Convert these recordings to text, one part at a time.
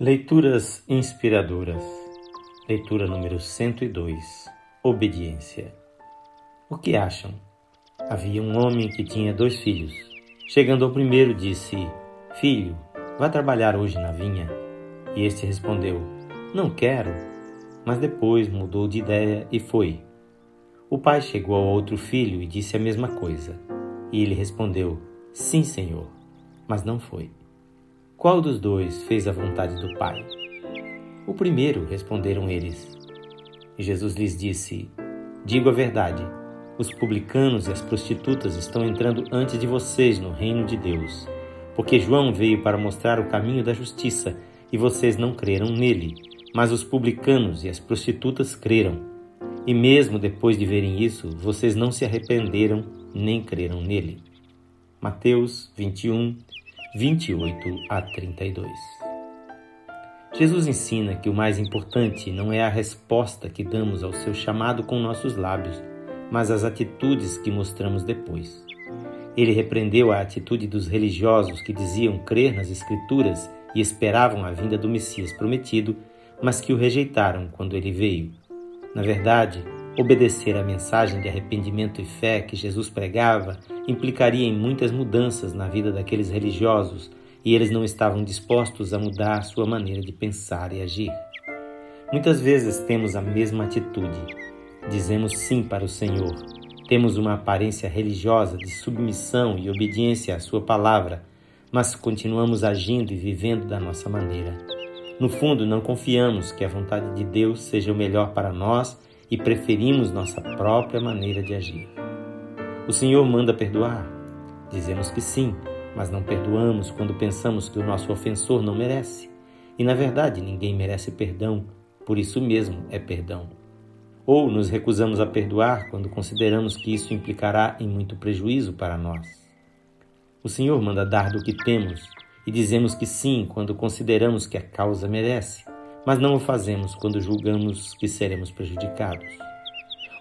Leituras inspiradoras. Leitura número 102. Obediência. O que acham? Havia um homem que tinha dois filhos. Chegando ao primeiro, disse: Filho, vá trabalhar hoje na vinha. E este respondeu: Não quero. Mas depois mudou de ideia e foi. O pai chegou ao outro filho e disse a mesma coisa. E ele respondeu: Sim, senhor. Mas não foi. Qual dos dois fez a vontade do Pai? O primeiro, responderam eles. Jesus lhes disse: Digo a verdade, os publicanos e as prostitutas estão entrando antes de vocês no reino de Deus, porque João veio para mostrar o caminho da justiça e vocês não creram nele, mas os publicanos e as prostitutas creram. E mesmo depois de verem isso, vocês não se arrependeram nem creram nele. Mateus 21, 28 a 32. Jesus ensina que o mais importante não é a resposta que damos ao seu chamado com nossos lábios, mas as atitudes que mostramos depois. Ele repreendeu a atitude dos religiosos que diziam crer nas Escrituras e esperavam a vinda do Messias prometido, mas que o rejeitaram quando ele veio. Na verdade, Obedecer à mensagem de arrependimento e fé que Jesus pregava implicaria em muitas mudanças na vida daqueles religiosos e eles não estavam dispostos a mudar sua maneira de pensar e agir. Muitas vezes temos a mesma atitude. Dizemos sim para o Senhor. Temos uma aparência religiosa de submissão e obediência à Sua palavra, mas continuamos agindo e vivendo da nossa maneira. No fundo, não confiamos que a vontade de Deus seja o melhor para nós e preferimos nossa própria maneira de agir. O Senhor manda perdoar. Dizemos que sim, mas não perdoamos quando pensamos que o nosso ofensor não merece. E na verdade ninguém merece perdão, por isso mesmo é perdão. Ou nos recusamos a perdoar quando consideramos que isso implicará em muito prejuízo para nós. O Senhor manda dar do que temos e dizemos que sim quando consideramos que a causa merece mas não o fazemos quando julgamos que seremos prejudicados.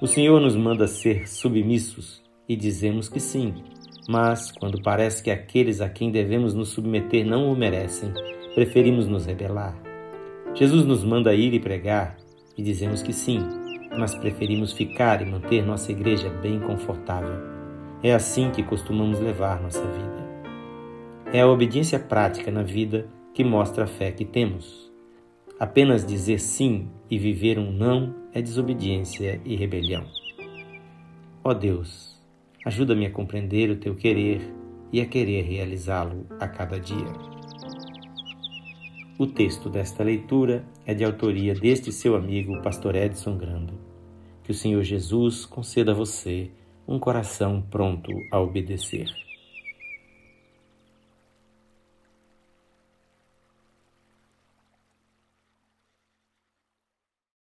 O Senhor nos manda ser submissos e dizemos que sim, mas quando parece que aqueles a quem devemos nos submeter não o merecem, preferimos nos rebelar. Jesus nos manda ir e pregar e dizemos que sim, mas preferimos ficar e manter nossa igreja bem confortável. É assim que costumamos levar nossa vida. É a obediência prática na vida que mostra a fé que temos. Apenas dizer sim e viver um não é desobediência e rebelião. Ó Deus, ajuda-me a compreender o teu querer e a querer realizá-lo a cada dia. O texto desta leitura é de autoria deste seu amigo, pastor Edson Grando. Que o Senhor Jesus conceda a você um coração pronto a obedecer.